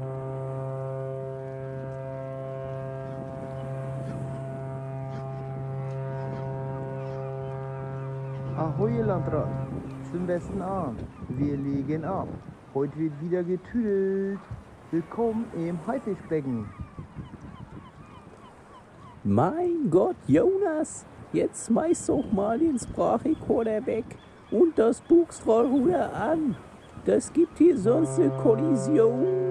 Ahoi, Landrat. Zum besten Abend. Wir legen ab. Heute wird wieder getüdelt. Willkommen im Haifischbecken. Mein Gott, Jonas, jetzt schmeiß doch mal den Sprachrekorder weg und das Buchstrollruder an. Das gibt hier sonst eine Kollision.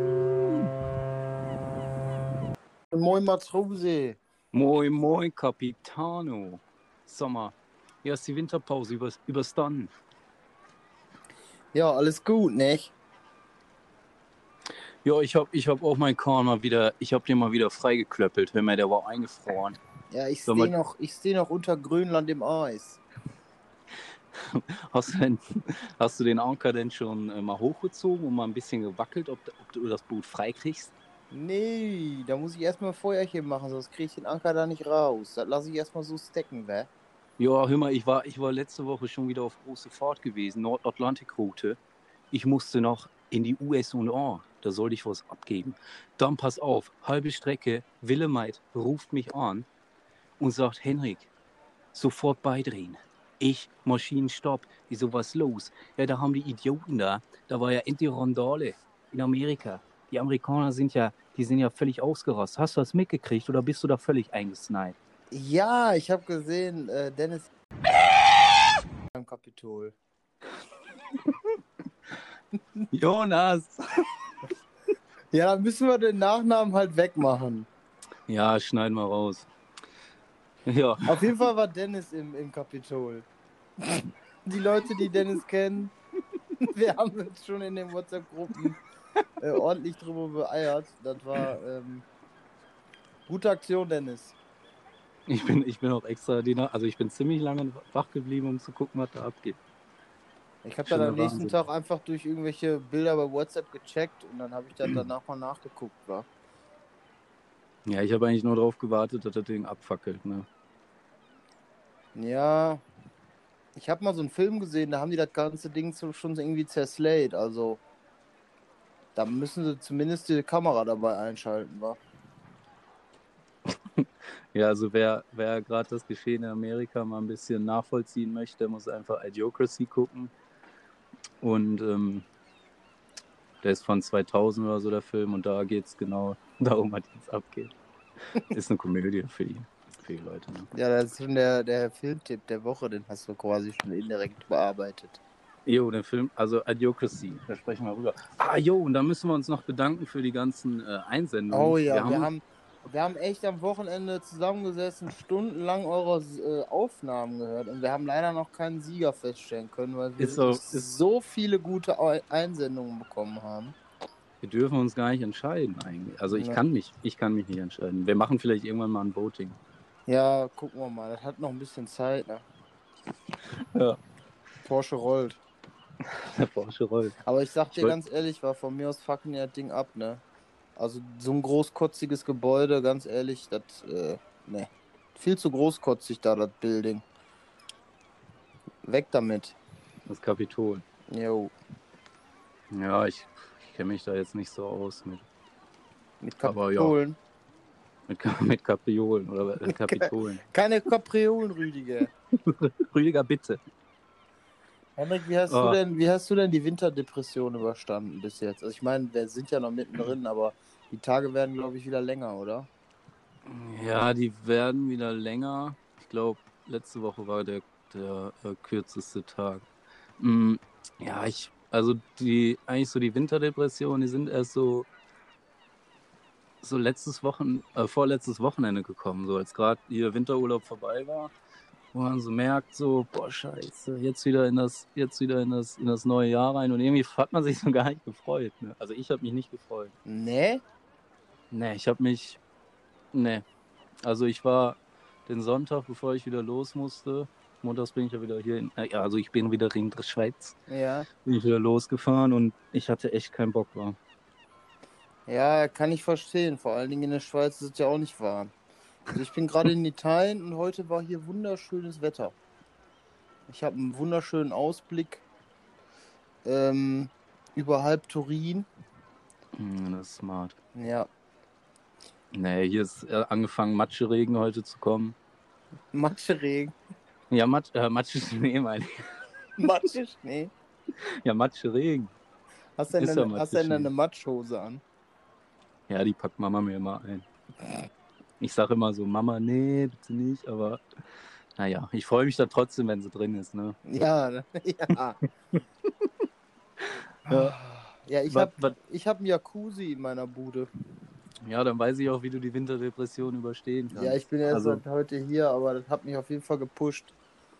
Moin Matrose. Moin, moin, Capitano. Sommer, hier ist die Winterpause über, überstanden. Ja, alles gut, nicht? Ja, ich hab, ich hab auch meinen Korn mal wieder, ich hab den mal wieder freigeklöppelt. Hör mal, der war eingefroren. Ja, ich Sag stehe mal- noch, ich steh noch unter Grönland im Eis. Hast du, denn, hast du den Anker denn schon äh, mal hochgezogen und mal ein bisschen gewackelt, ob, ob du das Boot freikriegst? Nee, da muss ich erstmal Feuerchen machen, sonst kriege ich den Anker da nicht raus. Das lasse ich erstmal so stecken, wä? Ja, hör mal, ich war, ich war letzte Woche schon wieder auf große Fahrt gewesen, Nordatlantikroute. Ich musste noch in die USA, da sollte ich was abgeben. Dann pass auf, halbe Strecke, Willemeit ruft mich an und sagt, Henrik, sofort beidrehen. Ich, Maschinenstopp. Ich so, was los? Ja, da haben die Idioten da, da war ja endlich Randale in Amerika. Die Amerikaner sind ja, die sind ja völlig ausgerastet. Hast du das mitgekriegt oder bist du da völlig eingesniped? Ja, ich habe gesehen, äh, Dennis am Kapitol. Jonas! Ja, dann müssen wir den Nachnamen halt wegmachen. Ja, schneiden wir raus. Ja, Auf jeden Fall war Dennis im, im Kapitol. Die Leute, die Dennis kennen, wir haben uns schon in den WhatsApp-Gruppen äh, ordentlich drüber beeiert. Das war ähm, gute Aktion, Dennis. ich bin, ich bin auch extra, die, also ich bin ziemlich lange wach geblieben, um zu gucken, was da abgeht. Ich habe dann am nächsten Wahnsinn. Tag einfach durch irgendwelche Bilder bei WhatsApp gecheckt und dann habe ich dann danach mal nachgeguckt. War. Ja, ich habe eigentlich nur darauf gewartet, dass das Ding abfackelt. Ne? Ja, ich habe mal so einen Film gesehen, da haben die das ganze Ding schon so irgendwie zerslayt. Also, da müssen sie zumindest die Kamera dabei einschalten, wa? Ja, also wer, wer gerade das Geschehen in Amerika mal ein bisschen nachvollziehen möchte, muss einfach Idiocracy gucken. Und ähm, der ist von 2000 oder so, der Film, und da geht es genau darum, was jetzt abgeht. Ist eine Komödie für die, für die Leute. Ne? Ja, das ist schon der, der Filmtipp der Woche, den hast du quasi schon indirekt bearbeitet. Jo, den Film, also Idiocracy, da sprechen wir rüber. Ah, jo, und da müssen wir uns noch bedanken für die ganzen äh, Einsendungen. Oh ja, wir wir haben, haben, wir haben echt am Wochenende zusammengesessen, stundenlang eure äh, Aufnahmen gehört und wir haben leider noch keinen Sieger feststellen können, weil wir so- so, viele gute Ei- Einsendungen bekommen haben. wir dürfen uns gar nicht entscheiden eigentlich. Also ich Ja. kann mich, ich kann mich nicht entscheiden. Wir machen vielleicht irgendwann mal ein Voting. Ja, gucken wir mal, das hat noch ein bisschen Zeit, ne? Ja. Porsche rollt. Der Porsche rollt. Aber ich sag dir Soll- ganz ehrlich, war von mir aus fucking das Ding ab, ne? Also so ein großkotziges Gebäude, ganz ehrlich, das, äh, ne. Viel zu großkotzig da, das Building. Weg damit. Das Kapitol. Jo. Ja, ich, ich kenne mich da jetzt nicht so aus mit, Mit Aber ja. Kapriolen. mit, mit Kapriolen oder äh, Kapitolen. Keine Kapriolen, Rüdiger. Rüdiger, bitte. Henrik, wie hast, Oh. du denn, wie hast du denn die Winterdepression überstanden bis jetzt? Also ich meine, wir sind ja noch mittendrin, aber die Tage werden, glaube ich, wieder länger, oder? Ja, die werden wieder länger. Ich glaube, letzte Woche war der, der äh, kürzeste Tag. Mm, ja, ich, also die, eigentlich so die Winterdepressionen, die sind erst so, so letztes Wochen, äh, vorletztes Wochenende gekommen, so als gerade hier Winterurlaub vorbei war, wo man so merkt, so, boah, scheiße, jetzt wieder in das, jetzt wieder in das, in das neue Jahr rein und irgendwie hat man sich so gar nicht gefreut. Ne? Also ich habe mich nicht gefreut. Nee? Nee, ich habe mich. Nee. Also ich war den Sonntag, bevor ich wieder los musste. Montags bin ich ja wieder hier in. äh, Ja, also ich bin wieder in der Schweiz. Ja. Bin ich wieder losgefahren und ich hatte echt keinen Bock war. Ja, kann ich verstehen. Vor allen Dingen in der Schweiz ist es ja auch nicht warm. Also ich bin gerade in Italien und heute war hier wunderschönes Wetter. Ich habe einen wunderschönen Ausblick ähm, über halb Turin. Hm, das ist smart. Ja. Nee, hier ist äh, angefangen, Matscheregen heute zu kommen. Matschregen. Ja, Matsch, äh, Matscheschnee meine ich. Matschschnee. Ja, Matscheregen. Hast du denn, Ist ja eine, hast du denn eine Matschhose an? Ja, die packt Mama mir immer ein. Ich sage immer so, Mama, nee, bitte nicht, aber naja, ich freue mich da trotzdem, wenn sie drin ist, ne? Ja, ne? ja. Ja. Ja, ich habe hab einen Jacuzzi in meiner Bude. Ja, dann weiß ich auch, wie du die Winterdepression überstehen kannst. Ja, ich bin erst Also- seit heute hier, aber das hat mich auf jeden Fall gepusht.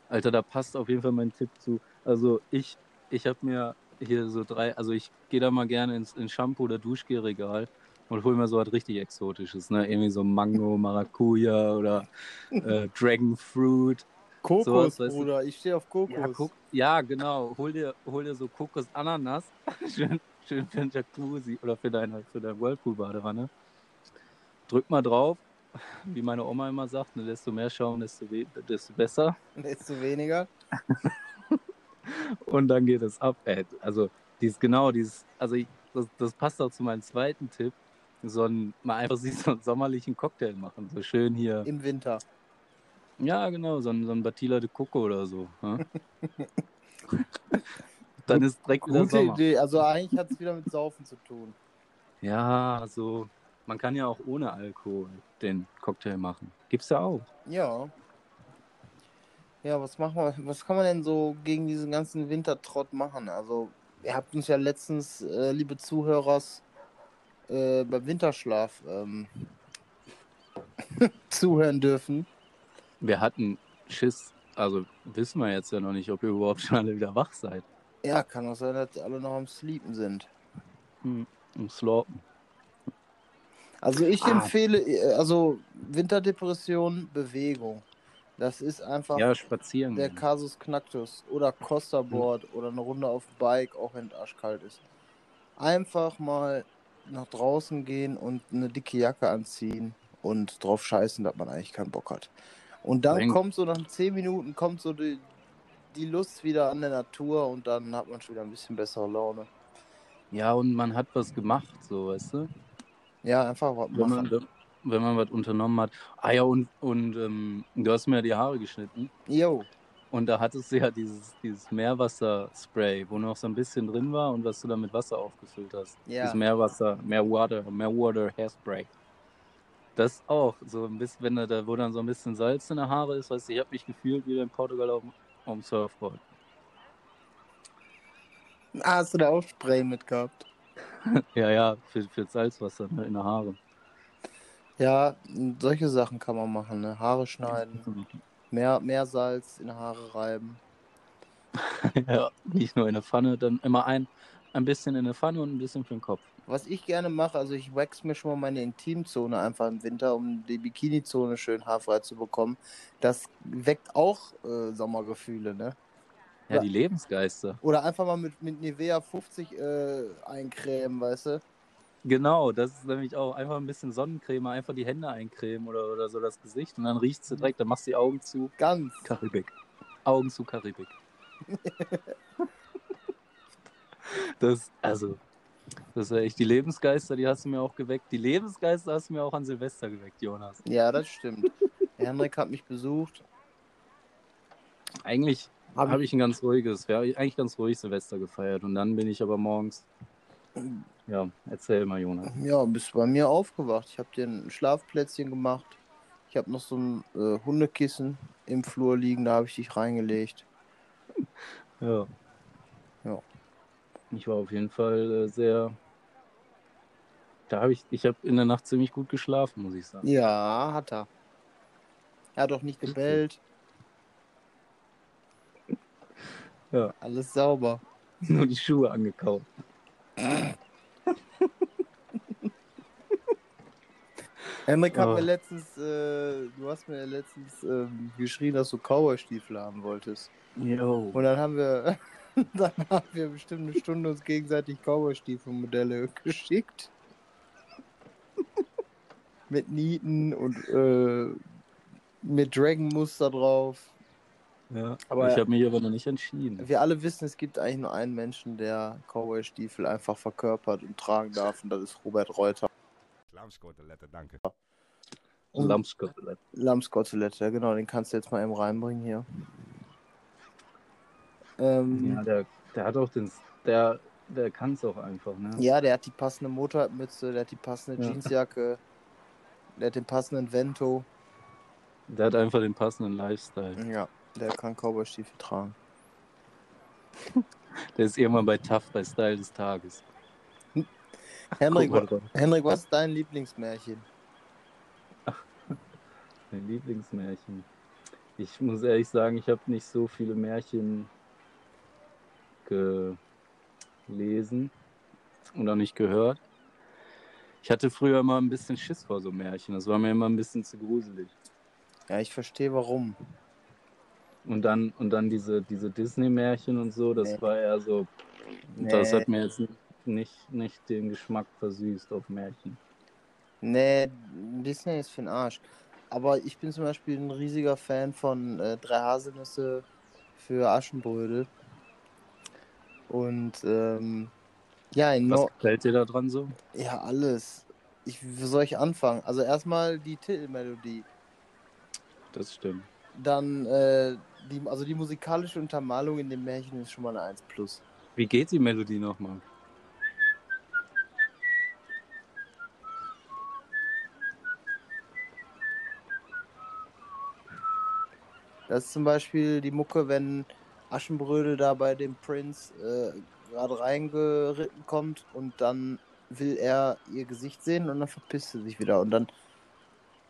Alter, da passt auf jeden Fall mein Tipp zu. Also ich, ich habe mir hier so drei, also ich gehe da mal gerne ins, ins Shampoo- oder Duschgelregal und hol mir so was richtig Exotisches, ne? Irgendwie so Mango, Maracuja oder äh, Dragon Fruit. Kokos, Sowas, weißt du? Bruder. Ich stehe auf Kokos. Ja, guck, ja, genau. Hol dir, hol dir so Kokos Ananas. schön, schön für den Jacuzzi oder für deine, für deine Whirlpool-Badewanne. Drück mal drauf. Wie meine Oma immer sagt, ne, desto mehr Schaum, desto, desto besser. Desto weniger. Und dann geht es ab. Ey. Also, dies genau, dieses, also ich, das, das passt auch zu meinem zweiten Tipp. So ein, mal einfach sich so einen sommerlichen Cocktail machen. So schön hier. Im Winter. Ja, genau, so ein, so ein Batilla de Coco oder so. Ja? dann ist direkt wieder Gute Sommer. Idee. Also eigentlich hat es wieder mit Saufen zu tun. Ja, also man kann ja auch ohne Alkohol den Cocktail machen. Gibt's ja auch. Ja. Ja, was machen wir, was kann man denn so gegen diesen ganzen Wintertrott machen? Also, ihr habt uns ja letztens, äh, liebe Zuhörers, äh, beim Winterschlaf ähm, zuhören dürfen. Wir hatten Schiss, also wissen wir jetzt ja noch nicht, ob ihr überhaupt schon alle wieder wach seid. Ja, kann auch sein, dass alle noch am Sleepen sind. Hm, Im Slorpen. Also ich Ah. empfehle, äh, also Winterdepression, Bewegung. Das ist einfach Ja, spazieren. der gehen. Kasus Knacktus oder Costa Board oder eine Runde auf Bike, auch wenn es arschkalt ist. Einfach mal nach draußen gehen und eine dicke Jacke anziehen und drauf scheißen, dass man eigentlich keinen Bock hat. Und dann Bring- kommt so nach 10 Minuten kommt so die, die Lust wieder an der Natur und dann hat man schon wieder ein bisschen bessere Laune. Ja, und man hat was gemacht, so, weißt du? Ja, einfach was Wenn man, machen. wenn man was unternommen hat. Ah ja, und, und ähm, du hast mir ja die Haare geschnitten. Jo, Und da hattest du ja dieses, dieses Meerwasserspray, wo noch so ein bisschen drin war und was du dann mit Wasser aufgefüllt hast. Ja. Das Meerwasser, Meerwater, Meerwater Hairspray. Das auch, so ein bisschen, wenn da, wo dann so ein bisschen Salz in der Haare ist, weißt du, ich habe mich gefühlt wie in Portugal auf, dem- auf dem Surfboard. Ah, hast du da auch Spray mit gehabt? Ja, ja, für, für Salzwasser ne, in der Haare. Ja, solche Sachen kann man machen, ne? Haare schneiden, mehr, mehr Salz in Haare reiben. ja, nicht nur in der Pfanne, dann immer ein, ein bisschen in der Pfanne und ein bisschen für den Kopf. Was ich gerne mache, also ich wax mir schon mal meine Intimzone einfach im Winter, um die Bikinizone schön haarfrei zu bekommen. Das weckt auch äh, Sommergefühle, ne? Ja, Ja. die Lebensgeister. Oder einfach mal mit, mit Nivea 50 äh, eincremen, weißt du? Genau, das ist nämlich auch einfach ein bisschen Sonnencreme, einfach die Hände eincremen oder, oder so das Gesicht und dann riechst du direkt, dann machst du die Augen zu. Ganz. Karibik. Augen zu Karibik. das, also, das war echt die Lebensgeister, die hast du mir auch geweckt. Die Lebensgeister hast du mir auch an Silvester geweckt, Jonas. Ja, das stimmt. Der Henrik hat mich besucht. Eigentlich Hab habe ich ein ganz ruhiges, ja, eigentlich ganz ruhig Silvester gefeiert und dann bin ich aber morgens, ja, erzähl mal, Jonas. Ja, bist bei mir aufgewacht. Ich habe dir ein Schlafplätzchen gemacht. Ich habe noch so ein äh, Hundekissen im Flur liegen, da habe ich dich reingelegt. Ja. Ja. Ich war auf jeden Fall äh, sehr. Da habe ich, ich habe in der Nacht ziemlich gut geschlafen, muss ich sagen. Ja, hat er. Er hat doch nicht gebellt. Ja. Alles sauber. Nur die Schuhe angekauft. Henrik hat Oh. mir letztens, äh, du hast mir letztens ähm, geschrien, dass du Cowboy-Stiefel haben wolltest. Jo. Und dann haben wir, dann haben wir bestimmt eine Stunde uns gegenseitig Cowboy-Stiefel-Modelle geschickt. mit Nieten und äh, mit Dragon-Muster drauf. Ja, Aber- ich habe mich aber noch nicht entschieden. Wir alle wissen, es gibt eigentlich nur einen Menschen, der Cowboy-Stiefel einfach verkörpert und tragen darf, und das ist Robert Reuter. Lammskotelette, danke. Und- Lammskotelett. Lamskotelett, ja genau, den kannst du jetzt mal eben reinbringen hier. Ähm, Ja, der, der hat auch den, der, der kann es auch einfach, ne? Ja, der hat die passende Motorradmütze, der hat die passende Ja. Jeansjacke, der hat den passenden Vento. Der hat einfach den passenden Lifestyle. Ja, der kann Cowboy-Stiefel tragen. Der ist irgendwann bei Tough bei Style des Tages. Henrik, Guck mal drauf. Henrik, was ist dein Lieblingsmärchen? Mein Lieblingsmärchen. Ich muss ehrlich sagen, ich habe nicht so viele Märchen gelesen und auch nicht gehört. Ich hatte früher immer ein bisschen Schiss vor so Märchen. Das war mir immer ein bisschen zu gruselig. Ja, ich verstehe warum. Und dann, und dann diese, diese Disney-Märchen und so, das Nee. war eher so. Nee. Das hat mir jetzt nicht, nicht den Geschmack versüßt auf Märchen. Nee, Disney ist für den Arsch. Aber ich bin zum Beispiel ein riesiger Fan von äh, Drei Haselnüsse für Aschenbrödel. Und ähm, ja, in Was no gefällt dir da dran so? ja, alles. Ich, wie soll ich anfangen? Also erstmal die Titelmelodie. Das stimmt. Dann, äh, die, also die musikalische Untermalung in dem Märchen ist schon mal eine 1 plus. Wie geht die Melodie nochmal? Das ist zum Beispiel die Mucke, wenn Aschenbrödel da bei dem Prinz äh, gerade reingeritten kommt und dann will er ihr Gesicht sehen und dann verpisst sie sich wieder und dann,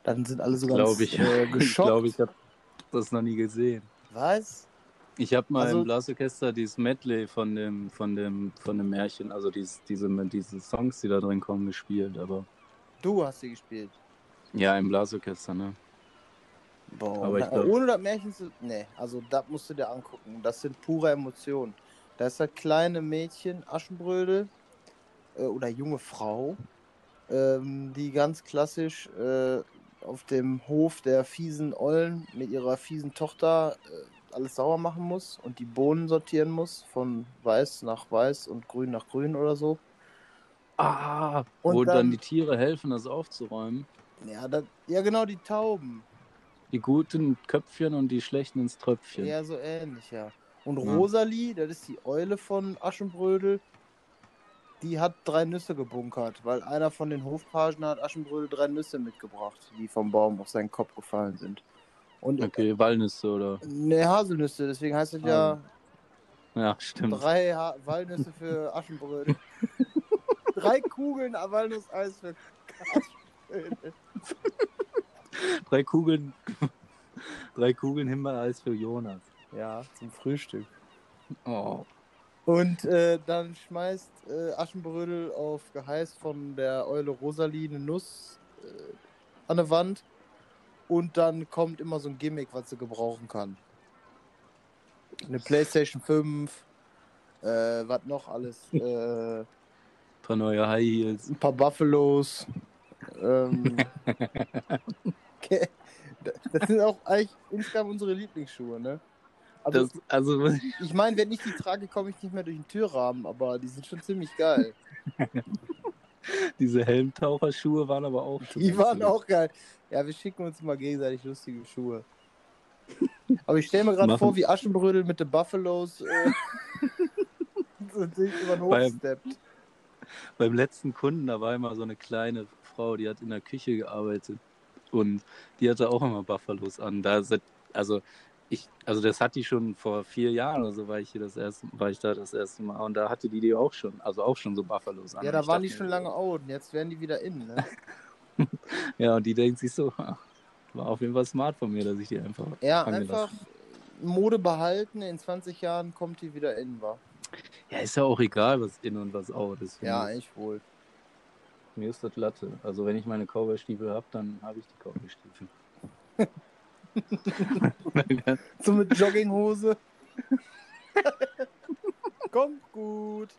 dann sind alle so ganz ich. äh, ich geschockt. glaube, ich habe das noch nie gesehen. Was? Ich habe mal Also- im Blasorchester dieses Medley von dem, von dem, von dem Märchen, also dies, diese, diese Songs, die da drin kommen, gespielt, aber Du hast sie gespielt. ja, im Blasorchester, ne? Boah, Aber ich glaub- ohne das Märchen zu. Nee, also das musst du dir angucken. Das sind pure Emotionen. Da ist das kleine Mädchen, Aschenbrödel, äh, oder junge Frau, ähm, die ganz klassisch äh, auf dem Hof der fiesen Ollen mit ihrer fiesen Tochter äh, alles sauer machen muss und die Bohnen sortieren muss, von weiß nach weiß und grün nach grün oder so. Ah, Und wo dann, dann- die Tiere helfen, das aufzuräumen. Ja, das, ja genau, die Tauben. Die guten Köpfchen und die schlechten ins Tröpfchen. Ja, so ähnlich, ja. Und Ja. Rosalie, das ist die Eule von Aschenbrödel, die hat drei Nüsse gebunkert, weil einer von den Hofpagen hat Aschenbrödel drei Nüsse mitgebracht, die vom Baum auf seinen Kopf gefallen sind. Und Okay, Walnüsse oder. ne Haselnüsse, deswegen heißt es ja Ja, stimmt. drei ha Walnüsse für Aschenbrödel. drei Kugeln Walnusseis für Aschenbrödel. Drei Kugeln. Drei Kugeln Himbeereis für Jonas. Ja, zum Frühstück. Oh. Und äh, dann schmeißt äh, Aschenbrödel auf Geheiß von der Eule Rosalie eine Nuss äh, an der Wand. Und dann kommt immer so ein Gimmick, was sie gebrauchen kann. Eine Playstation 5, äh, was noch alles, äh, Ein paar neue High Heels. ein paar Buffalos. Ähm, okay. Das sind auch eigentlich insgesamt unsere Lieblingsschuhe, ne? Aber Das, also, Ich meine, wenn ich die trage, komme ich nicht mehr durch den Türrahmen, aber die sind schon ziemlich geil. diese Helmtaucherschuhe waren aber auch. Die waren auch geil. Ja, wir schicken uns mal gegenseitig lustige Schuhe. Aber ich stelle mir gerade vor, wie Aschenbrödel mit den Buffalos äh, sich über den Hof Beim- steppt. Beim letzten Kunden, da war immer so eine kleine Frau, die hat in der Küche gearbeitet. Und die hatte auch immer Buffalos an. Da seit- also ich, also das hatte ich schon vor vier Jahren oder so, war ich hier das erste, war ich da das erste Mal. Und da hatte die die auch schon, also auch schon so Buffalos an. Ja, da ich waren die schon lange out und jetzt werden die wieder in, ne? Ja, und die denkt sich so, war auf jeden Fall smart von mir, dass ich die einfach. Ja, einfach Mode behalten, in 20 Jahren kommt die wieder in, wa? Ja, ist ja auch egal, was in und was out ist. Ja, eigentlich wohl. Mir ist das Latte. Also wenn ich meine Cowboy-Stiefel habe, dann habe ich die Cowboy-Stiefel. So mit Jogginghose. Kommt gut.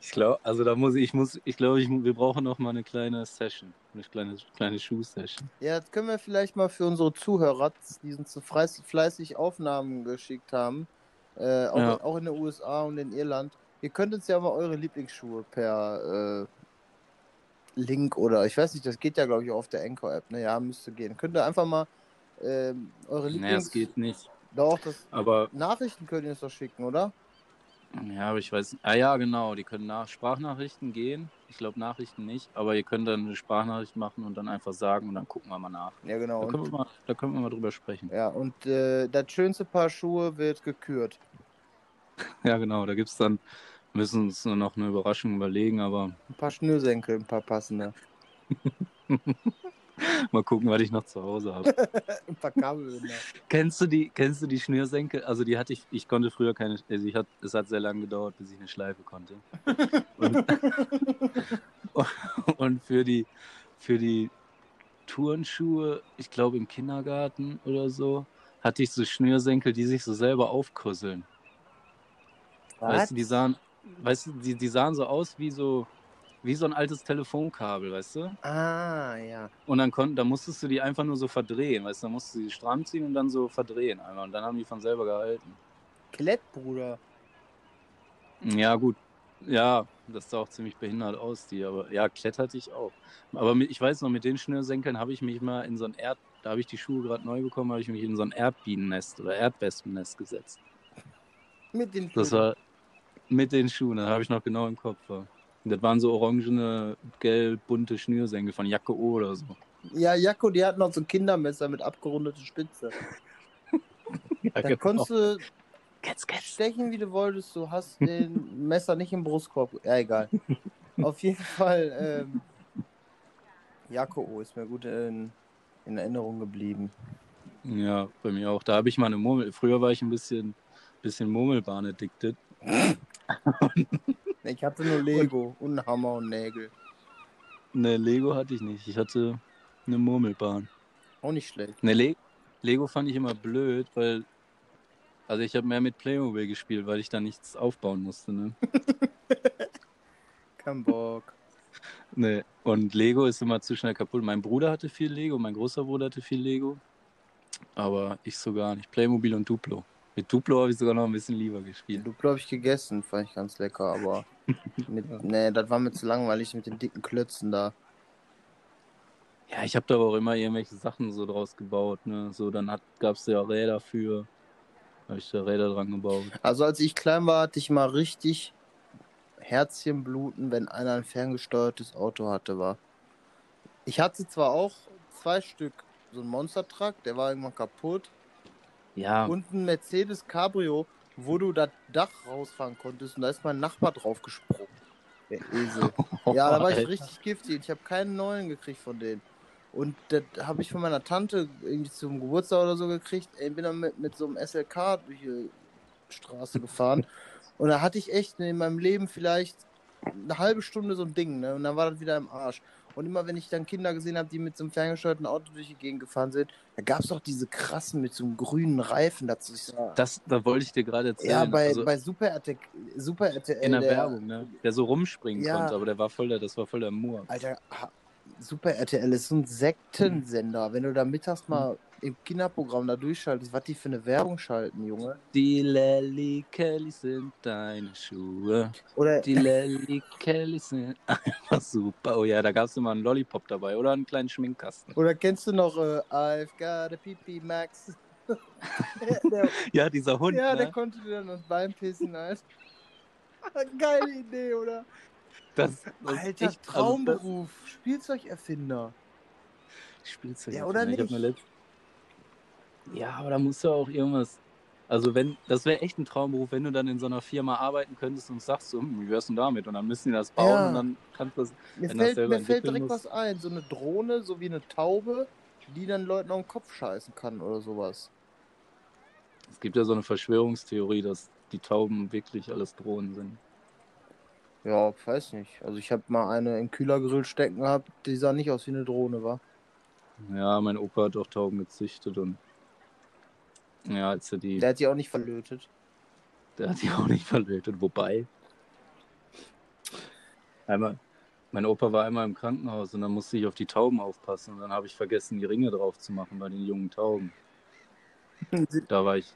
Ich glaube, also da muss ich, ich muss, ich glaube, ich, wir brauchen noch mal eine kleine Session, eine kleine, kleine Schuh-Session. Ja, das können wir vielleicht mal für unsere Zuhörer, die uns so fleiß- fleißig Aufnahmen geschickt haben, äh, auch, Ja. auch in den USA und in Irland. Ihr könnt uns ja mal eure Lieblingsschuhe per äh, Link oder ich weiß nicht, das geht ja glaube ich auch auf der Anchor-App. Ne, ja, müsste gehen. Könnt ihr einfach mal ähm, eure Nee, Lieblings... es geht nicht. Doch, das Aber, Nachrichten könnt ihr uns doch schicken, oder? ja, aber ich weiß, ah ja, genau, die können nach Sprachnachrichten gehen. Ich glaube Nachrichten nicht, aber ihr könnt dann eine Sprachnachricht machen und dann einfach sagen und dann gucken wir mal nach. Ja, genau. Da können wir mal, da können wir mal drüber sprechen. ja, und äh, das schönste Paar Schuhe wird gekürt. Ja, genau, da gibt's dann, müssen uns nur noch eine Überraschung überlegen, aber Ein paar Schnürsenkel, ein paar passende. mal gucken, was ich noch zu Hause habe. Ein paar Kabelbinder. Kennst du die, kennst du die Schnürsenkel? Also die hatte ich, ich konnte früher keine, also ich hat, es hat sehr lange gedauert, bis ich eine Schleife konnte. Und, und für die, für die Turnschuhe, ich glaube im Kindergarten oder so, hatte ich so Schnürsenkel, die sich so selber aufkusseln. Weißt du, die sahen, weißt du, die, die sahen so aus wie so, wie so ein altes Telefonkabel, weißt du? Ah, ja. Und dann, kon, dann musstest du die einfach nur so verdrehen, weißt du, dann musstest du die stramm ziehen und dann so verdrehen einmal. Und dann haben die von selber gehalten. Klettbruder. Ja, gut. Ja, das sah auch ziemlich behindert aus, die, aber ja, Klett hatte ich auch. Aber mit, ich weiß noch, mit den Schnürsenkeln habe ich mich mal in so ein Erd, da habe ich die Schuhe gerade neu bekommen, habe ich mich in so ein Erdbienennest oder Erdwespennest gesetzt. Mit den Das Schuhen. war mit den Schuhen, das habe ich noch genau im Kopf. Ja. Das waren so orangene, gelb, bunte Schnürsenkel von Jacke O oder so. Ja, Jakko, die hatten noch so ein Kindermesser mit abgerundeter Spitze. Ja, Da genau. konntest du Ketz, ketz. stechen, wie du wolltest. Du hast den Messer nicht im Brustkorb. Ja, egal. Auf jeden Fall, ähm, Jakko O ist mir gut in, in Erinnerung geblieben. Ja, bei mir auch. Da habe ich mal eine Murmel. Früher war ich ein bisschen, bisschen Murmelbahn addicted. Ich hatte nur Lego und Hammer und Nägel. Ne, Lego hatte ich nicht. Ich hatte eine Murmelbahn. Auch nicht schlecht. Ne, Le Lego fand ich immer blöd, weil. Also ich habe mehr mit Playmobil gespielt, weil ich da nichts aufbauen musste, ne? Kein Bock. ne. Und Lego ist immer zu schnell kaputt. Mein Bruder hatte viel Lego, mein großer Bruder hatte viel Lego. Aber ich so gar nicht. Playmobil und Duplo. Mit Duplo habe ich sogar noch ein bisschen lieber gespielt. Du glaube ich gegessen, fand ich ganz lecker, aber mit, nee, das war mir zu langweilig mit den dicken Klötzen da. Ja, ich habe da aber auch immer irgendwelche Sachen so draus gebaut, ne? So, dann gab es ja Räder für. Habe ich da Räder dran gebaut. Also als ich klein war, hatte ich mal richtig Herzchenbluten, wenn einer ein ferngesteuertes Auto hatte, war. Ich hatte zwar auch zwei Stück, so ein Monster Truck, der war irgendwann kaputt, Ja, und ein Mercedes Cabrio, wo du das Dach rausfahren konntest und da ist mein Nachbar drauf gesprungen. Der Esel. Ja, da war ich Alter. richtig giftig. Ich habe keinen neuen gekriegt von denen. Und das habe ich von meiner Tante irgendwie zum Geburtstag oder so gekriegt. Ey, bin dann mit, mit so einem SLK durch die Straße gefahren. Und da hatte ich echt in meinem Leben vielleicht eine halbe Stunde so ein Ding, ne? Und dann war das wieder im Arsch. Und immer wenn ich dann Kinder gesehen habe, die mit so einem ferngesteuerten Auto durch die Gegend gefahren sind, da gab es auch diese krassen mit so einem grünen Reifen dazu. Das, da wollte ich dir gerade erzählen. ja, bei, also bei Super RTL, Super RTL in der, der- Werbung, ne? Der so rumspringen Ja. konnte, aber der war voll der, das war voll der Moor. Alter, Super RTL ist so ein Sektensender. Wenn du da mittags mal im Kinderprogramm da durchschaltest, was die für eine Werbung schalten, Junge. Die Lelly Kellys sind deine Schuhe. Oder Die Lelly Kellys sind einfach super. Oh ja, da gab es immer einen Lollipop dabei oder einen kleinen Schminkkasten. Oder kennst du noch äh, I've got a Pipi Max? der, Ja, dieser Hund, ja, der ne? konnte dir dann das Bein pissen, Alter. Geile Idee, oder? Das, das Alter, echt- also das- Traumberuf. Spielzeugerfinder. Spielzeug. Ja, oder nicht? Ja, aber da muss ja auch irgendwas. Also wenn, das wäre echt ein Traumberuf, wenn du dann in so einer Firma arbeiten könntest und sagst so, hm, wie wär's denn damit? Und dann müssen die das bauen Ja. und dann kannst du das. Mir Wenn das fällt, selber mir fällt direkt muss. was ein. So eine Drohne, so wie eine Taube, die dann Leuten auf den Kopf scheißen kann oder sowas. Es gibt ja so eine Verschwörungstheorie, dass die Tauben wirklich alles Drohnen sind. Ja, weiß nicht. Also ich habe mal eine im Kühlergrill stecken gehabt, die sah nicht aus wie eine Drohne, war. Ja, mein Opa hat auch Tauben gezüchtet und ja, als er die, Der hat die auch nicht verlötet. der hat die auch nicht verlötet. Wobei, Einmal, mein Opa war einmal im Krankenhaus und dann musste ich auf die Tauben aufpassen und dann habe ich vergessen, die Ringe drauf zu machen bei den jungen Tauben. Da war ich,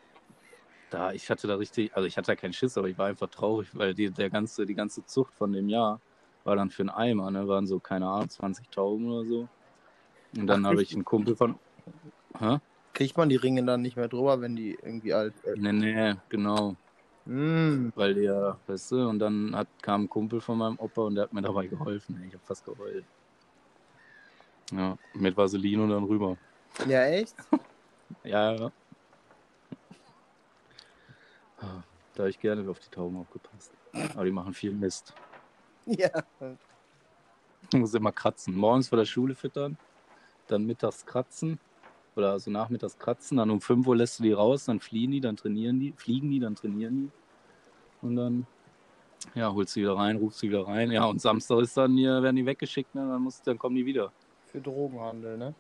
da, ich hatte da richtig, also ich hatte da keinen Schiss, aber ich war einfach traurig, weil die, der ganze, die ganze Zucht von dem Jahr war dann für einen Eimer, ne? Waren so, keine Ahnung, 20 Tauben oder so. Und dann habe ich einen Kumpel von. Hä? Kriegt man die Ringe dann nicht mehr drüber, wenn die irgendwie alt. Äh, Nee, nee, genau. mm. Weil ja, weißt du, und dann hat, kam ein Kumpel von meinem Opa und der hat mir dabei geholfen. Ich habe fast geheult. Ja, mit Vaseline und dann rüber. Ja, echt? Ja, ja. Ah, Da habe ich gerne auf die Tauben aufgepasst. Aber die machen viel Mist. ja. Ich muss immer kratzen. Morgens vor der Schule füttern, dann mittags kratzen oder also nachmittags kratzen, dann um 5 Uhr lässt du die raus, dann fliehen die, dann trainieren die, fliegen die, dann trainieren die. Und dann ja, holst du wieder rein, rufst sie wieder rein. Ja, und Samstag ist dann hier, werden die weggeschickt, ne? dann, muss, dann kommen die wieder. Für Drogenhandel, ne?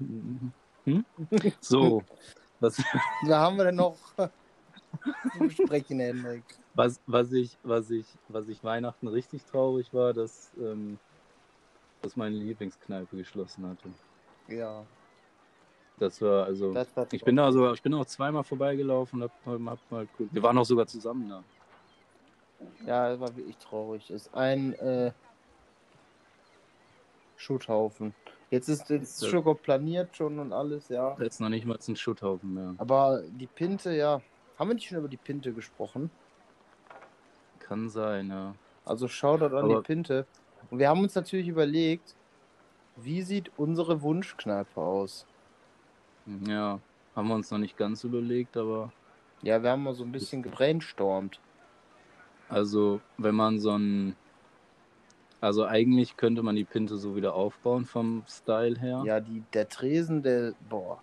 Hm? So, was, Da haben wir denn noch zu besprechen, Hendrik. was, was, ich, was, ich, was ich Weihnachten richtig traurig war, dass, ähm, dass meine Lieblingskneipe geschlossen hatte. Ja, Das war also. das war Ich bin da so, ich bin auch zweimal vorbeigelaufen und hab, hab mal, wir waren auch sogar zusammen da. Ja, das war wirklich traurig. Das ist ein äh, Schutthaufen. Jetzt ist jetzt Ja. schon planiert schon und alles, ja. Ist noch nicht mal ein Schutthaufen mehr. Aber die Pinte, ja. Haben wir nicht schon über die Pinte gesprochen? Kann sein, ja. Also Shoutout an Aber- die Pinte. Und wir haben uns natürlich überlegt, wie sieht unsere Wunschkneipe aus? Ja, haben wir uns noch nicht ganz überlegt, aber Ja, wir haben mal so ein bisschen gebrainstormt. also wenn man so ein. Also eigentlich könnte man die Pinte so wieder aufbauen vom Style her. Ja, die, der Tresen, der, boah,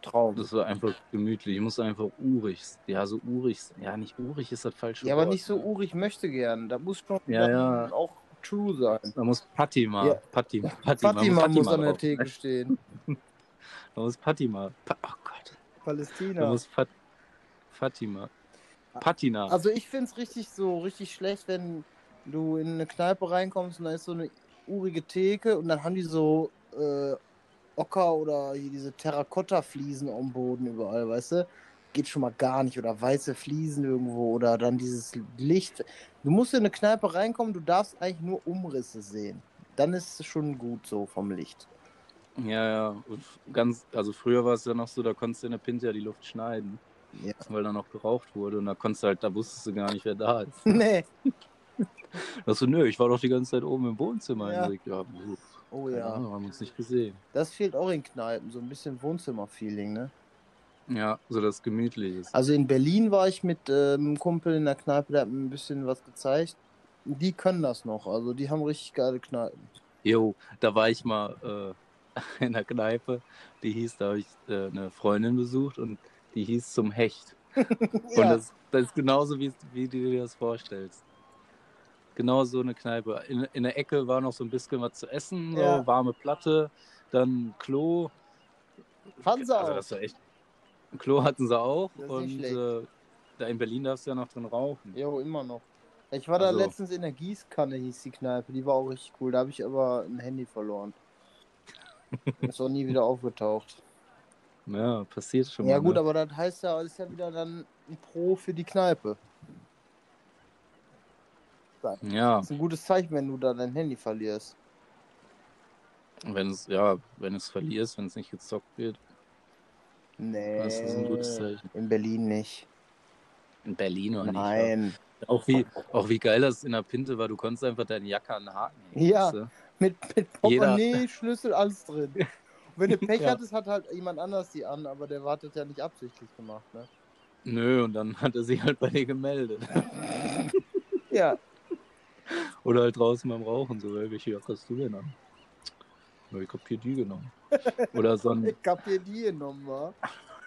Traum. Das war einfach gemütlich. Ich muss einfach urig. Ja, so urig. Ja, nicht urig ist das falsche Ja, aber Wort. nicht so urig möchte gern. Da muss schon Ja, ja. auch true sein. Da muss Patima. Ja. Patti, Patti, Fatima muss an der. Theke stehen. Da muss Patima. Pa oh Gott. Da Palästina. muss Fat Fatima. Patina. Also ich finde es richtig so richtig schlecht, wenn du in eine Kneipe reinkommst und da ist so eine urige Theke und dann haben die so äh, Ocker oder hier diese Terrakotta-Fliesen am Boden überall, weißt du? Geht schon mal gar nicht. Oder weiße Fliesen irgendwo oder dann dieses Licht. Du musst in eine Kneipe reinkommen, du darfst eigentlich nur Umrisse sehen. Dann ist es schon gut so vom Licht. Ja, ja. Und ganz, also früher war es ja noch so, da konntest du in der Pinte ja die Luft schneiden, Ja. weil da noch geraucht wurde und da konntest du halt, da wusstest du gar nicht, wer da ist. nee. Da so, nö, ich war doch die ganze Zeit oben im Wohnzimmer. Ja. Ja, ja Oh ja. Ahnung, haben uns nicht gesehen. Das fehlt auch in Kneipen, so ein bisschen Wohnzimmer-Feeling, ne? Ja, so das gemütlich ist. Also in Berlin war ich mit ähm, einem Kumpel in der Kneipe, der hat mir ein bisschen was gezeigt. Die können das noch, also die haben richtig geile Kneipen. Jo, da war ich mal äh, in der Kneipe, die hieß, da habe ich äh, eine Freundin besucht und die hieß zum Hecht. Und Ja, das, das ist genauso, wie, wie du dir das vorstellst. Genau so eine Kneipe. In, in der Ecke war noch so ein bisschen was zu essen, so Ja. warme Platte, dann Klo. fanden sie Also auch. das war echt. Ein Klo hatten sie auch und äh, da in Berlin darfst du ja noch drin rauchen. Jo, immer noch. Ich war da Also- letztens in der Gießkanne, hieß die Kneipe, die war auch richtig cool. Da habe ich aber ein Handy verloren. Ist auch nie wieder aufgetaucht. Ja, passiert schon Ja mal. gut, ne? aber das heißt ja, ist ja wieder dann ein Pro für die Kneipe. Ja, Das ist ein gutes Zeichen, wenn du da dein Handy verlierst. wenn es, ja, wenn es verlierst, wenn es nicht gezockt wird, Nee. das ist ein gutes Zeichen. In Berlin nicht. In Berlin oder nicht. Nein. Ja. Auch wie, auch wie geil das in der Pinte war, du konntest einfach deine Jacke an den Haken hängen. Ja. weißt du? Mit, mit Portemonnaie, Schlüssel, alles drin. Und wenn du Pech Ja. hattest, hat halt jemand anders die an, aber der wartet ja nicht absichtlich gemacht, ne? Nö, und dann hat er sich halt bei dir gemeldet. Ja. Oder halt draußen beim Rauchen, so, welche Jacke hast du denn an? Ich hab hier die genommen. Oder so ein, Ich hab hier die genommen, wa?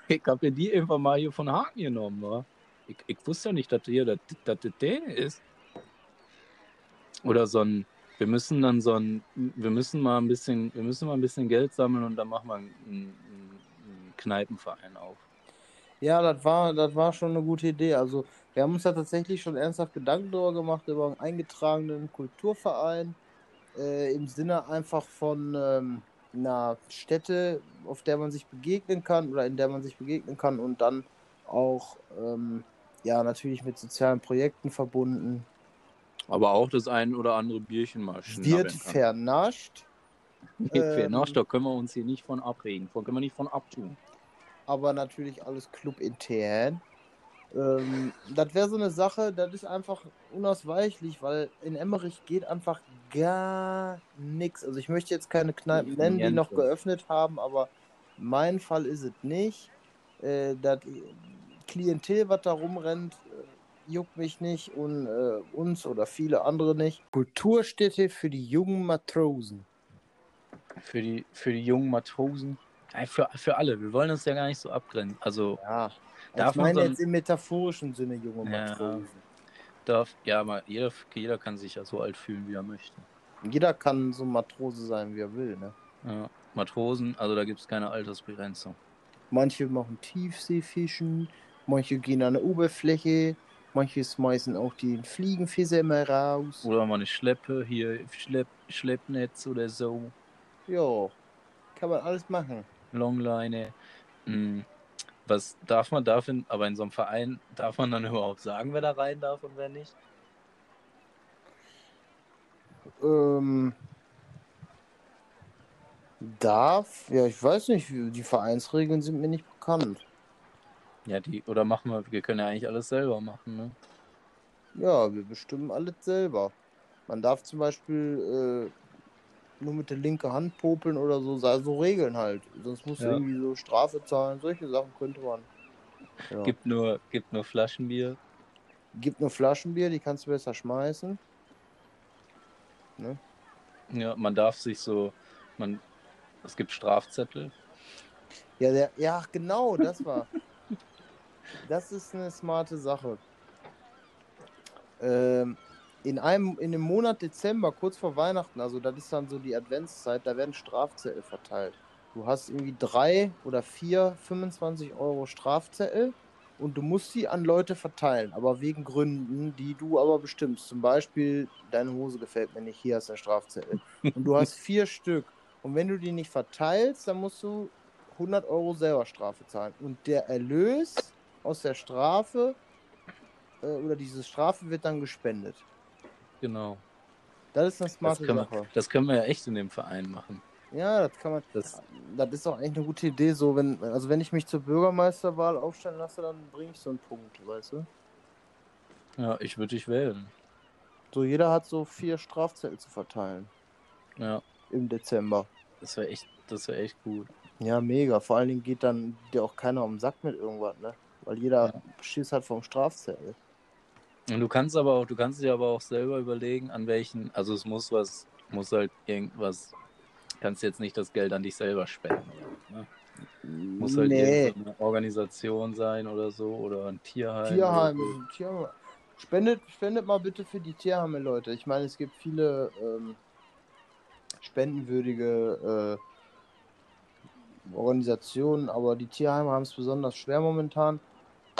ich hab hier die einfach mal hier von Haken genommen, wa? Ich, ich wusste ja nicht, dass hier das, das, das der ist. Oder so ein, wir müssen dann so ein, wir müssen mal ein bisschen, wir müssen mal ein bisschen Geld sammeln und dann machen wir einen, einen, Kneipenverein auf. Ja, das war, das war schon eine gute Idee. Also, wir haben uns da tatsächlich schon ernsthaft Gedanken darüber gemacht, über einen eingetragenen Kulturverein, äh, im Sinne einfach von ähm, einer Stätte, auf der man sich begegnen kann oder in der man sich begegnen kann und dann auch, ähm, ja, natürlich mit sozialen Projekten verbunden. Aber auch das ein oder andere Bierchen mal Wird vernascht, Nee, ähm, na, da können wir uns hier nicht von abregen, von können wir nicht von abtun. aber natürlich alles clubintern. Ähm, das wäre so eine Sache, das ist einfach unausweichlich, weil in Emmerich geht einfach gar nichts. Also ich möchte jetzt keine Kneipen nennen, die noch geöffnet haben, aber mein Fall ist es nicht. Äh, das Klientel, was da rumrennt, äh, juckt mich nicht und äh, uns oder viele andere nicht. Kulturstätte für die jungen Matrosen. Für die, für die jungen Matrosen, ja, für, für alle. Wir wollen uns ja gar nicht so abgrenzen. Also Ja. Darf ich meine ein- jetzt im metaphorischen Sinne junge Ja. Matrosen. darf, ja, aber jeder, jeder kann sich ja so alt fühlen, wie er möchte. Jeder kann so Matrose sein, wie er will. Ne? Ja. Matrosen, also da gibt es keine Altersbegrenzung. Manche machen Tiefseefischen, manche gehen an der Oberfläche, manche schmeißen auch die Fliegenfisser immer raus. Oder mal eine Schleppe, hier Schlepp, Schleppnetz oder so, Ja, kann man alles machen. Longleine. Hm. Was darf man darf in, aber in so einem Verein darf man dann überhaupt sagen, wer da rein darf und wer nicht? Ähm, darf, ja, ich weiß nicht, die Vereinsregeln sind mir nicht bekannt. Ja, die, oder machen wir, wir können ja eigentlich alles selber machen, ne? Ja, wir bestimmen alles selber. Man darf zum Beispiel äh, nur mit der linken Hand popeln oder so, so so Regeln halt. Sonst musst du Ja. irgendwie so Strafe zahlen. Solche Sachen könnte man. Ja. Gibt, Gibt nur, gibt nur Flaschenbier. nur Flaschenbier, die kannst du besser schmeißen. Ne? Ja, man darf sich so, man, es gibt Strafzettel. Ja, der, ja, genau, das war. das ist eine smarte Sache. Ähm, in einem, in dem Monat Dezember, kurz vor Weihnachten, also das ist dann so die Adventszeit, da werden Strafzettel verteilt. Du hast irgendwie drei oder vier 25 Euro Strafzettel und du musst sie an Leute verteilen, aber wegen Gründen, die du aber bestimmst. Zum Beispiel, deine Hose gefällt mir nicht, hier hast du einen Strafzettel. Und du hast vier Stück. Und wenn du die nicht verteilst, dann musst du 100 Euro selber Strafe zahlen. Und der Erlös aus der Strafe äh, oder diese Strafe wird dann gespendet. Genau. Das ist eine Das smarte können, Sache. wir, das können wir ja echt in dem Verein machen. Ja, das kann man. Das, Das ist auch eigentlich eine gute Idee. So, wenn, also wenn ich mich zur Bürgermeisterwahl aufstellen lasse, dann bringe ich so einen Punkt, weißt du? ja, ich würde dich wählen. So, jeder hat so vier Strafzettel zu verteilen Ja, im Dezember. das wäre echt, das wäre echt gut. Ja, mega. Vor allen Dingen geht dann dir auch keiner um den Sack mit irgendwas, ne? Weil jeder Ja. Schiss hat vom Strafzettel. Und du kannst aber auch, du kannst dir aber auch selber überlegen, an welchen, also es muss was, muss halt irgendwas, kannst jetzt nicht das Geld an dich selber spenden. Ne? Muss halt nee. irgendeine Organisation sein oder so oder ein Tierheim. Tierheim, so. Tierheim. Spendet, spendet mal bitte für die Tierheime, Leute. Ich meine, es gibt viele ähm, spendenwürdige äh, Organisationen, aber die Tierheime haben es besonders schwer momentan.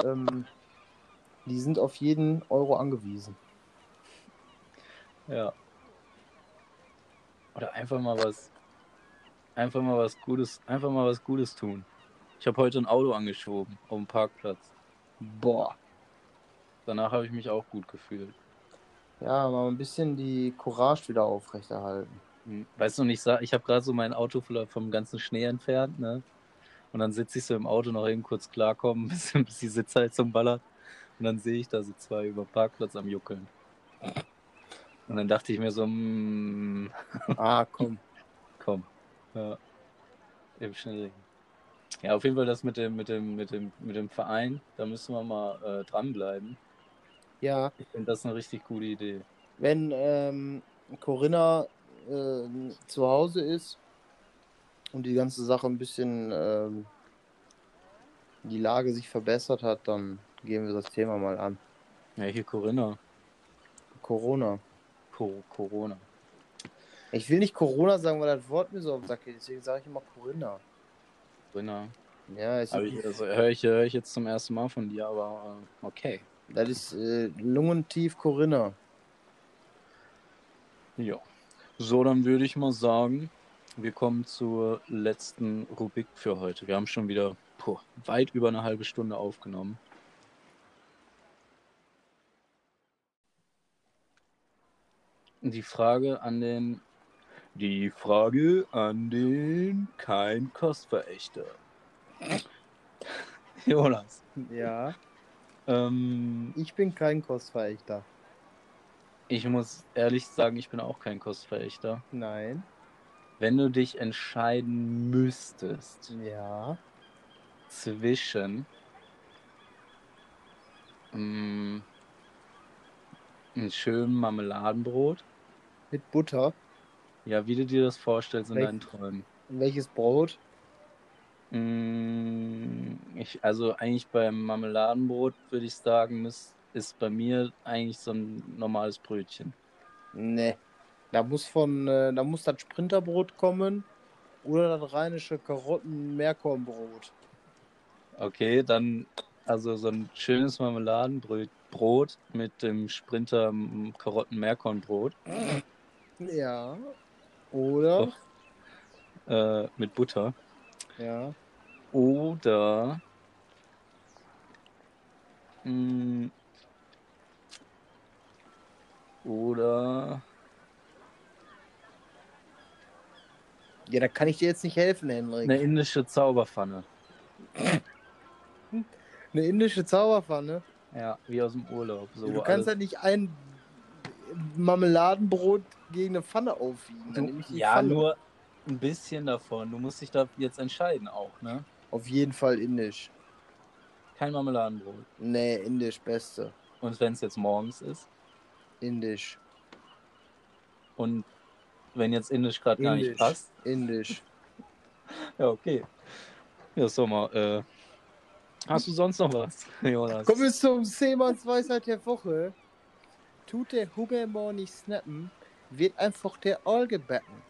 Ähm, die sind auf jeden Euro angewiesen. Ja. Oder einfach mal was, einfach mal was Gutes, einfach mal was Gutes tun. Ich habe heute ein Auto angeschoben auf dem Parkplatz. Boah. Danach habe ich mich auch gut gefühlt. Ja, mal ein bisschen die Courage wieder aufrechterhalten. Hm, Weißt du, und ich, ich habe gerade so mein Auto vom ganzen Schnee entfernt, ne? Und dann sitze ich so im Auto noch eben kurz klarkommen, bis, bis die Sitzheizung ballert. Und dann sehe ich da so zwei über Parkplatz am Juckeln. Und dann dachte ich mir so, mm, Ah, komm. komm. Ja. Im Schnee. Ja, auf jeden Fall das mit dem, mit dem, mit dem, mit dem Verein, da müssen wir mal äh, dranbleiben. Ja, Ich finde das eine richtig gute Idee. wenn ähm, Corinna äh, zu Hause ist und die ganze Sache ein bisschen ähm, die Lage sich verbessert hat, dann gehen wir das Thema mal an. Ja, hier Corinna. Corona. Co Corona. Ich will nicht Corona sagen, weil das Wort mir so auf den Sack geht, deswegen sage ich immer Corinna. Corinna. Ja, ist, ich, also höre ich, hör ich jetzt zum ersten Mal von dir, aber äh, okay. das ist äh, Lungentief Corinna. Ja. So, dann würde ich mal sagen, wir kommen zur letzten Rubrik für heute. Wir haben schon wieder puh, weit über eine halbe Stunde aufgenommen. Die Frage an den. Die Frage an den kein Kostverächter. Jonas. Ja, Ähm, ich bin kein Kostverächter. ich muss ehrlich sagen, ich bin auch kein Kostverächter. Nein. Wenn du dich entscheiden müsstest Ja. zwischen mm, einem schönen Marmeladenbrot, Mit Butter. ja, wie du dir das vorstellst in Welch- deinen Träumen. Welches Brot? Mm, ich, also eigentlich beim Marmeladenbrot würde ich sagen, ist, ist bei mir eigentlich so ein normales Brötchen. Nee. Da muss von, äh, da muss das Sprinterbrot kommen oder das rheinische Karotten-Meerkornbrot. Okay, dann also so ein schönes Marmeladenbrot Brot mit dem Sprinter mm, Karotten-Meerkornbrot Ja. Oder? äh, mit Butter. Ja. Oder mh, oder Ja, da kann ich dir jetzt nicht helfen, Henrik. eine indische Zauberpfanne. Eine indische Zauberpfanne. Ja, wie aus dem Urlaub. So du kannst ja alles- nicht ein Marmeladenbrot gegen eine Pfanne aufwiegen. Ja, Pfanne. nur ein bisschen davon. Du musst dich da jetzt entscheiden auch, ne? Auf jeden Fall indisch. Kein Marmeladenbrot. Nee, indisch, beste. Und wenn es jetzt morgens ist Indisch. und wenn jetzt Indisch gerade gar nicht passt. Indisch. Ja, okay. Ja, sag mal, äh, hast du sonst noch was, Jonas? Kommen wir zum Seemanns Weisheit der Woche. Tut der Hummermor nicht snappen, wird einfach der All gebacken.